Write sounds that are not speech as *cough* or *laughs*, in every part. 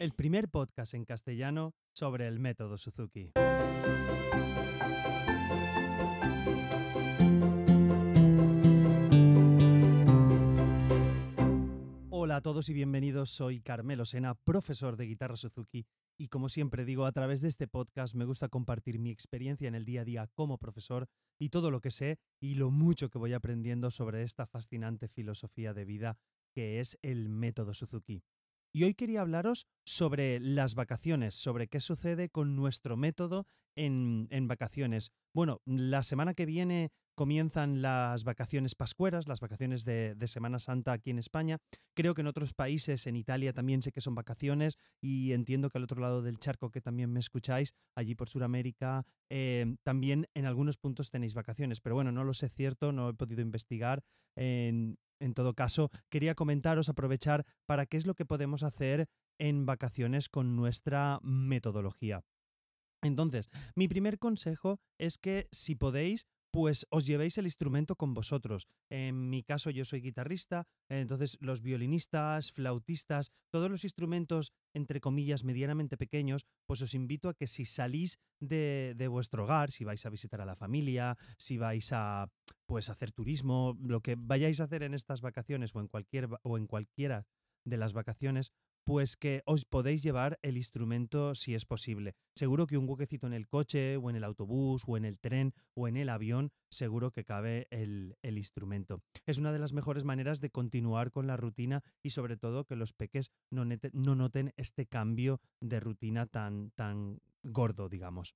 el primer podcast en castellano sobre el método Suzuki. Hola a todos y bienvenidos, soy Carmelo Sena, profesor de guitarra Suzuki y como siempre digo, a través de este podcast me gusta compartir mi experiencia en el día a día como profesor y todo lo que sé y lo mucho que voy aprendiendo sobre esta fascinante filosofía de vida que es el método Suzuki. Y hoy quería hablaros sobre las vacaciones, sobre qué sucede con nuestro método en, vacaciones. Bueno, la semana que viene comienzan las vacaciones pascueras, las vacaciones de, Semana Santa aquí en España. Creo que en otros países, en Italia también sé que son vacaciones y entiendo que al otro lado del charco que también me escucháis, allí por Sudamérica, eh, también en algunos puntos tenéis vacaciones. Pero bueno, no lo sé cierto, no he podido investigar. En, en todo caso, quería comentaros, aprovechar para qué es lo que podemos hacer en vacaciones con nuestra metodología. Entonces, mi primer consejo es que si podéis, pues os llevéis el instrumento con vosotros. En mi caso yo soy guitarrista, entonces los violinistas, flautistas, todos los instrumentos, entre comillas, medianamente pequeños, pues os invito a que si salís de, de vuestro hogar, si vais a visitar a la familia, si vais a pues hacer turismo, lo que vayáis a hacer en estas vacaciones o en cualquier o en cualquiera de las vacaciones, pues que os podéis llevar el instrumento si es posible. Seguro que un huequecito en el coche o en el autobús o en el tren o en el avión, seguro que cabe el, instrumento. Es una de las mejores maneras de continuar con la rutina y sobre todo que los peques no, no noten este cambio de rutina tan, tan gordo, digamos.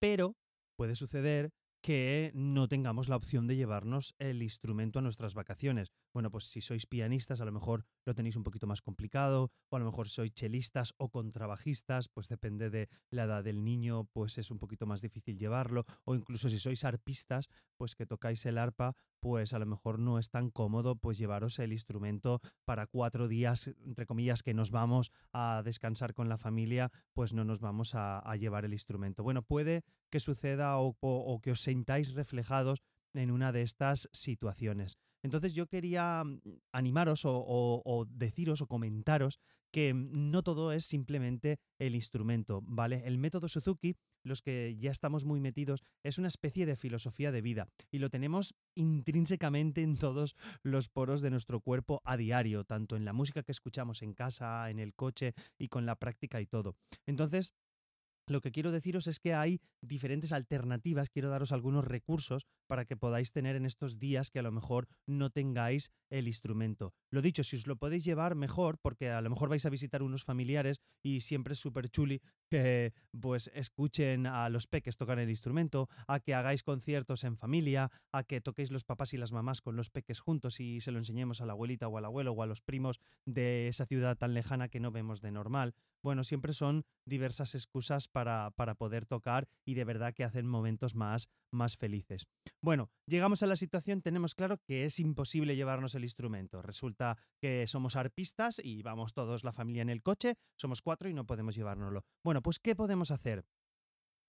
Pero puede suceder que no tengamos la opción de llevarnos el instrumento a nuestras vacaciones. Bueno, pues si sois pianistas, a lo mejor lo tenéis un poquito más complicado, o a lo mejor sois chelistas o contrabajistas, pues depende de la edad del niño, pues es un poquito más difícil llevarlo, o incluso si sois arpistas, pues que tocáis el arpa, pues a lo mejor no es tan cómodo pues llevaros el instrumento para cuatro días, entre comillas, que nos vamos a descansar con la familia, pues no nos vamos a, llevar el instrumento. Bueno, puede que suceda o, que os sentáis reflejados en una de estas situaciones. Entonces yo quería mm, animaros o, deciros o comentaros que mm, no todo es simplemente el instrumento, ¿vale? El método Suzuki, los que ya estamos muy metidos, es una especie de filosofía de vida y lo tenemos intrínsecamente en todos los poros de nuestro cuerpo a diario, tanto en la música que escuchamos en casa, en el coche y con la práctica y todo. Entonces, lo que quiero deciros es que hay diferentes alternativas, quiero daros algunos recursos para que podáis tener en estos días que a lo mejor no tengáis el instrumento. Lo dicho, si os lo podéis llevar mejor, porque a lo mejor vais a visitar unos familiares y siempre es súper chuli que pues escuchen a los peques tocar el instrumento, a que hagáis conciertos en familia, a que toquéis los papás y las mamás con los peques juntos y se lo enseñemos a la abuelita o al abuelo o a los primos de esa ciudad tan lejana que no vemos de normal. Bueno, siempre son diversas excusas para, para poder tocar y de verdad que hacen momentos más, más felices. Bueno, llegamos a la situación, tenemos claro que es imposible llevarnos el instrumento. Resulta que somos arpistas y vamos todos la familia en el coche, somos cuatro y no podemos llevárnoslo. Bueno, pues ¿qué podemos hacer?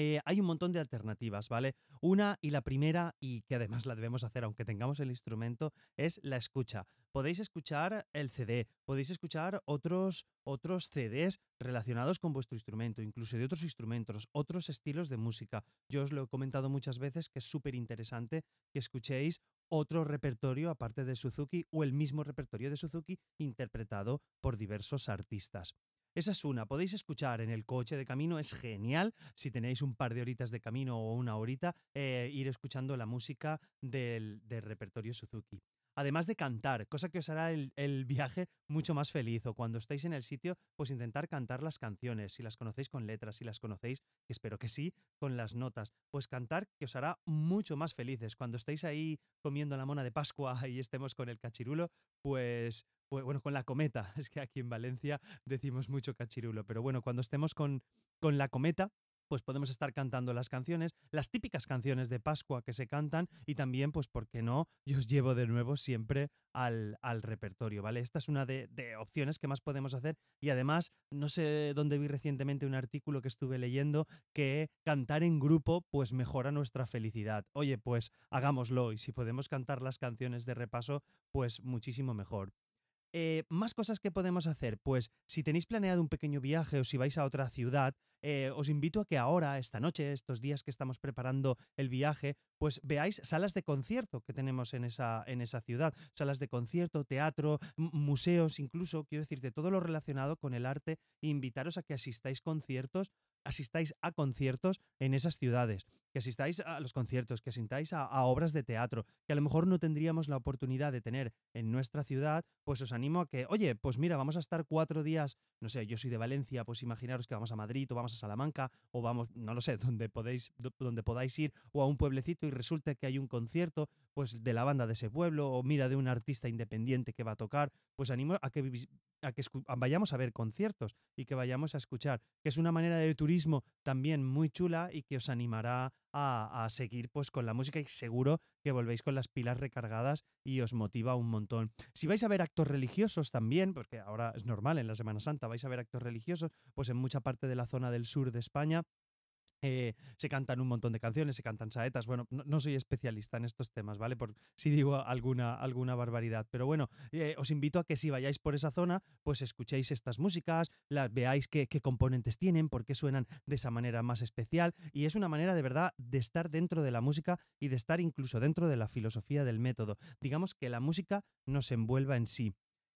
Eh, hay un montón de alternativas, ¿vale? Una y la primera, y que además la debemos hacer aunque tengamos el instrumento, es la escucha. Podéis escuchar el CD, podéis escuchar otros, otros CDs relacionados con vuestro instrumento, incluso de otros instrumentos, otros estilos de música. Yo os lo he comentado muchas veces que es súper interesante que escuchéis otro repertorio aparte de Suzuki o el mismo repertorio de Suzuki interpretado por diversos artistas. Esa es una, podéis escuchar en el coche de camino, es genial si tenéis un par de horitas de camino o una horita, eh, ir escuchando la música del, repertorio Suzuki además de cantar, cosa que os hará el, viaje mucho más feliz. O cuando estáis en el sitio, pues intentar cantar las canciones, si las conocéis con letras, si las conocéis, que espero que sí, con las notas. Pues cantar que os hará mucho más felices. Cuando estéis ahí comiendo la mona de Pascua *laughs* y estemos con el cachirulo, pues pues, bueno, con la cometa, *laughs* es que aquí en Valencia decimos mucho cachirulo, pero bueno, cuando estemos con, con la cometa, pues podemos estar cantando las canciones, las típicas canciones de Pascua que se cantan y también, pues, ¿por qué no? Yo os llevo de nuevo siempre al, al repertorio, ¿vale? Esta es una de, de, opciones que más podemos hacer y además, no sé dónde vi recientemente un artículo que estuve leyendo que cantar en grupo, pues, mejora nuestra felicidad. Oye, pues, hagámoslo y si podemos cantar las canciones de repaso, pues, muchísimo mejor. Eh, más cosas que podemos hacer, pues si tenéis planeado un pequeño viaje o si vais a otra ciudad, eh, os invito a que ahora, esta noche, estos días que estamos preparando el viaje, pues veáis salas de concierto que tenemos en esa, en esa ciudad. Salas de concierto, teatro, museos, incluso, quiero decirte, todo lo relacionado con el arte e invitaros a que asistáis conciertos asistáis a conciertos en esas ciudades, que asistáis a los conciertos, que asistáis a, obras de teatro, que a lo mejor no tendríamos la oportunidad de tener en nuestra ciudad, pues os animo a que, oye, pues mira, vamos a estar cuatro días, no sé, yo soy de Valencia, pues imaginaros que vamos a Madrid o vamos a Salamanca o vamos, no lo sé, *laughs* donde, podéis, donde podáis ir o a un pueblecito y resulta que hay un concierto, pues de la banda de ese pueblo o mira de un artista independiente que va a tocar, pues animo a que, a que vayamos a ver conciertos y que vayamos a escuchar, que es una manera de turismo también muy chula y que os animará a, seguir pues con la música y seguro que volvéis con las pilas recargadas y os motiva un montón. Si vais a ver actos religiosos también, porque ahora es normal en la Semana Santa, vais a ver actos religiosos, pues en mucha parte de la zona del sur de España eh, se cantan un montón de canciones, se cantan saetas. Bueno, no, soy especialista en estos temas, ¿vale? Por si digo alguna, alguna barbaridad. Pero bueno, eh, os invito a que si vayáis por esa zona, pues escuchéis estas músicas, las veáis qué, qué componentes tienen, por qué suenan de esa manera más especial. Y es una manera de verdad de estar dentro de la música y de estar incluso dentro de la filosofía del método. Digamos que la música nos envuelva en sí.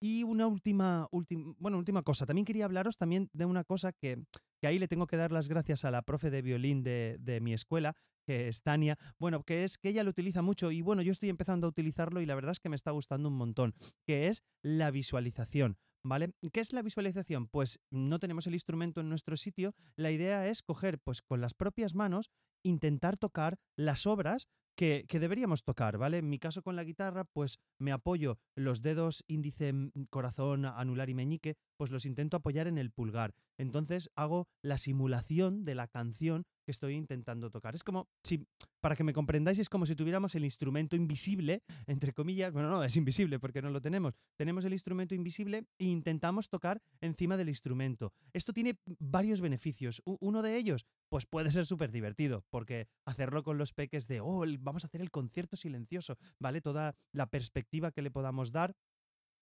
Y una última, última, bueno, última cosa. También quería hablaros también de una cosa que, que ahí le tengo que dar las gracias a la profe de violín de, de mi escuela, que es Tania, bueno, que es que ella lo utiliza mucho y bueno, yo estoy empezando a utilizarlo y la verdad es que me está gustando un montón, que es la visualización. ¿Vale? ¿Qué es la visualización? Pues no tenemos el instrumento en nuestro sitio. La idea es coger, pues con las propias manos, intentar tocar las obras que, deberíamos tocar, ¿vale? En mi caso con la guitarra, pues me apoyo los dedos índice, corazón, anular y meñique, pues los intento apoyar en el pulgar. Entonces hago la simulación de la canción que estoy intentando tocar. Es como, si, para que me comprendáis, es como si tuviéramos el instrumento invisible, entre comillas, bueno, no, es invisible porque no lo tenemos. Tenemos el instrumento invisible e intentamos tocar encima del instrumento. Esto tiene varios beneficios. Uno de ellos, pues puede ser súper divertido, porque hacerlo con los peques de, oh, vamos a hacer el concierto silencioso, ¿vale? Toda la perspectiva que le podamos dar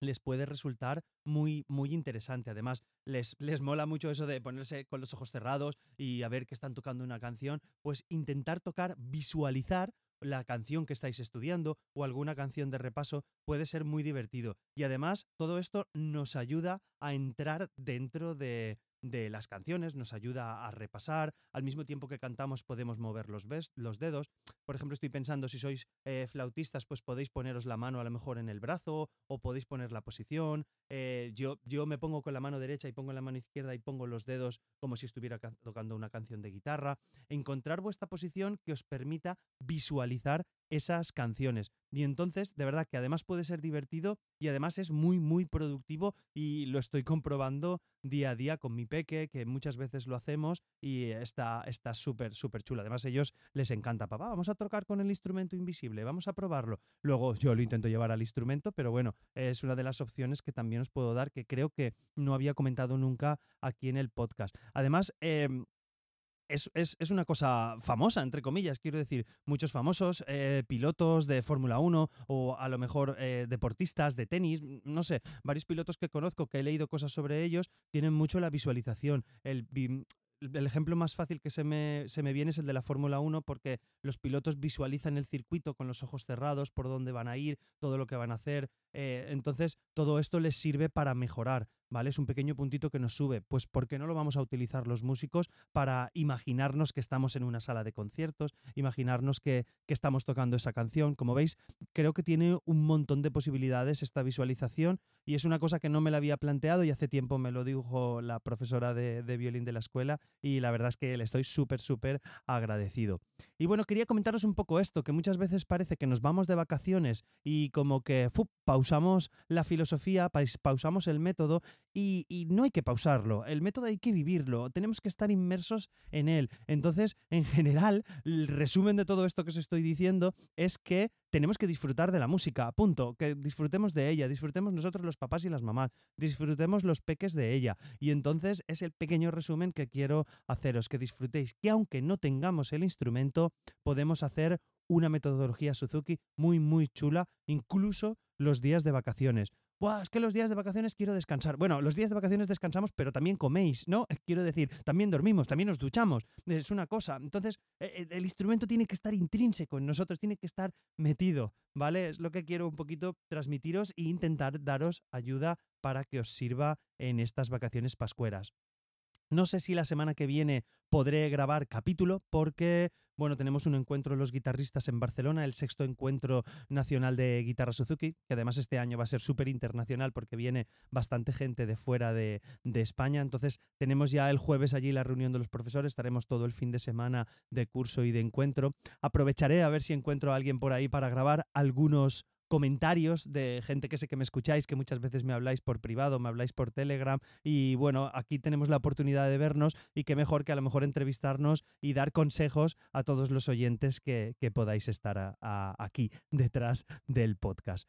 les puede resultar muy, muy interesante. Además, les, les mola mucho eso de ponerse con los ojos cerrados y a ver que están tocando una canción, pues intentar tocar, visualizar la canción que estáis estudiando o alguna canción de repaso puede ser muy divertido. Y además, todo esto nos ayuda a entrar dentro de, de las canciones, nos ayuda a repasar, al mismo tiempo que cantamos podemos mover los, los dedos. Por ejemplo, estoy pensando, si sois eh, flautistas, pues podéis poneros la mano a lo mejor en el brazo o podéis poner la posición. Eh, yo, yo me pongo con la mano derecha y pongo la mano izquierda y pongo los dedos como si estuviera tocando una canción de guitarra. Encontrar vuestra posición que os permita visualizar esas canciones. Y entonces, de verdad que además puede ser divertido y además es muy, muy productivo y lo estoy comprobando día a día con mi peque, que muchas veces lo hacemos y está súper, súper chula. Además, a ellos les encanta, papá, vamos a tocar con el instrumento invisible, vamos a probarlo. Luego yo lo intento llevar al instrumento, pero bueno, es una de las opciones que también os puedo dar que creo que no había comentado nunca aquí en el podcast. Además, eh, es, una cosa famosa, entre comillas, quiero decir, muchos famosos eh, pilotos de Fórmula 1 o a lo mejor eh, deportistas de tenis, no sé, varios pilotos que conozco, que he leído cosas sobre ellos, tienen mucho la visualización. El, el ejemplo más fácil que se me, se me viene es el de la Fórmula 1 porque los pilotos visualizan el circuito con los ojos cerrados, por dónde van a ir, todo lo que van a hacer. Eh, entonces, todo esto les sirve para mejorar. ¿Vale? Es un pequeño puntito que nos sube. Pues ¿por qué no lo vamos a utilizar los músicos para imaginarnos que estamos en una sala de conciertos, imaginarnos que, estamos tocando esa canción? Como veis, creo que tiene un montón de posibilidades esta visualización y es una cosa que no me la había planteado y hace tiempo me lo dijo la profesora de, violín de la escuela y la verdad es que le estoy súper, súper agradecido. Y bueno, quería comentaros un poco esto, que muchas veces parece que nos vamos de vacaciones y como que pausamos la filosofía, pausamos el método y, no hay que pausarlo, el método hay que vivirlo, tenemos que estar inmersos en él. Entonces, en general, el resumen de todo esto que os estoy diciendo es que tenemos que disfrutar de la música, punto, que disfrutemos de ella, disfrutemos nosotros los papás y las mamás, disfrutemos los peques de ella. Y entonces es el pequeño resumen que quiero haceros, que disfrutéis, que aunque no tengamos el instrumento, podemos hacer una metodología Suzuki muy, muy chula, incluso los días de vacaciones. Buah, es que los días de vacaciones quiero descansar. Bueno, los días de vacaciones descansamos, pero también coméis, ¿no? *laughs* Quiero decir, también dormimos, también nos duchamos. Es una cosa. Entonces, e, e, el instrumento tiene que estar intrínseco en nosotros, tiene que estar metido, ¿vale? Es lo que quiero un poquito transmitiros e intentar daros ayuda para que os sirva en estas vacaciones pascueras. No sé si la semana que viene podré grabar capítulo porque, bueno, tenemos un encuentro los guitarristas en Barcelona, el sexto encuentro nacional de guitarra Suzuki, que además este año va a ser súper internacional porque viene bastante gente de fuera de, de, España. Entonces tenemos ya el jueves allí la reunión de los profesores, estaremos todo el fin de semana de curso y de encuentro. Aprovecharé a ver si encuentro a alguien por ahí para grabar algunos comentarios de gente que sé que me escucháis, que muchas veces me habláis por privado, me habláis por Telegram y bueno, aquí tenemos la oportunidad de vernos y qué mejor que a lo mejor entrevistarnos y dar consejos a todos los oyentes que, podáis estar aquí detrás del podcast.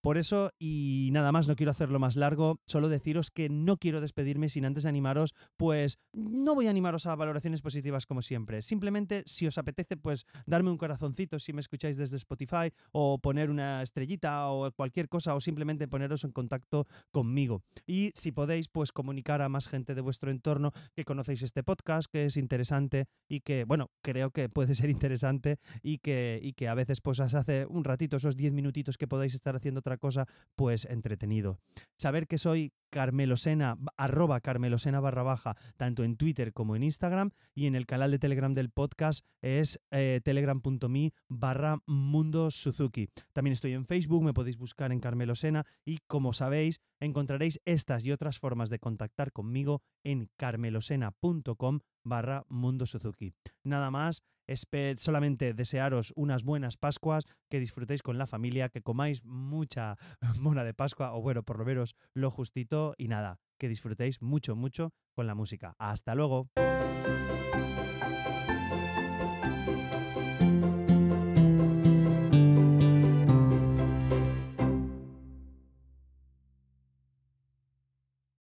Por eso, y nada más, no quiero hacerlo más largo, solo deciros que no quiero despedirme sin antes animaros, pues no voy a animaros a valoraciones positivas como siempre. Simplemente, si os apetece, pues darme un corazoncito si me escucháis desde Spotify, o poner una estrellita o cualquier cosa, o simplemente poneros en contacto conmigo. Y si podéis, pues comunicar a más gente de vuestro entorno que conocéis este podcast, que es interesante y que, bueno, creo que puede ser interesante y que, y que a veces pues hace un ratito, esos 10 minutitos que podáis estar haciendo otra cosa, pues entretenido. Saber que soy carmelosena, arroba carmelosena barra baja, tanto en Twitter como en Instagram, y en el canal de Telegram del podcast es eh, telegram.me barra mundo Suzuki. También estoy en Facebook, me podéis buscar en carmelosena, y como sabéis, encontraréis estas y otras formas de contactar conmigo en carmelosena.com barra Mundo Suzuki. Nada más, solamente desearos unas buenas Pascuas, que disfrutéis con la familia, que comáis mucha *laughs* mona de Pascua, o bueno, por lo lo justito, y nada, que disfrutéis mucho, mucho con la música. Hasta luego.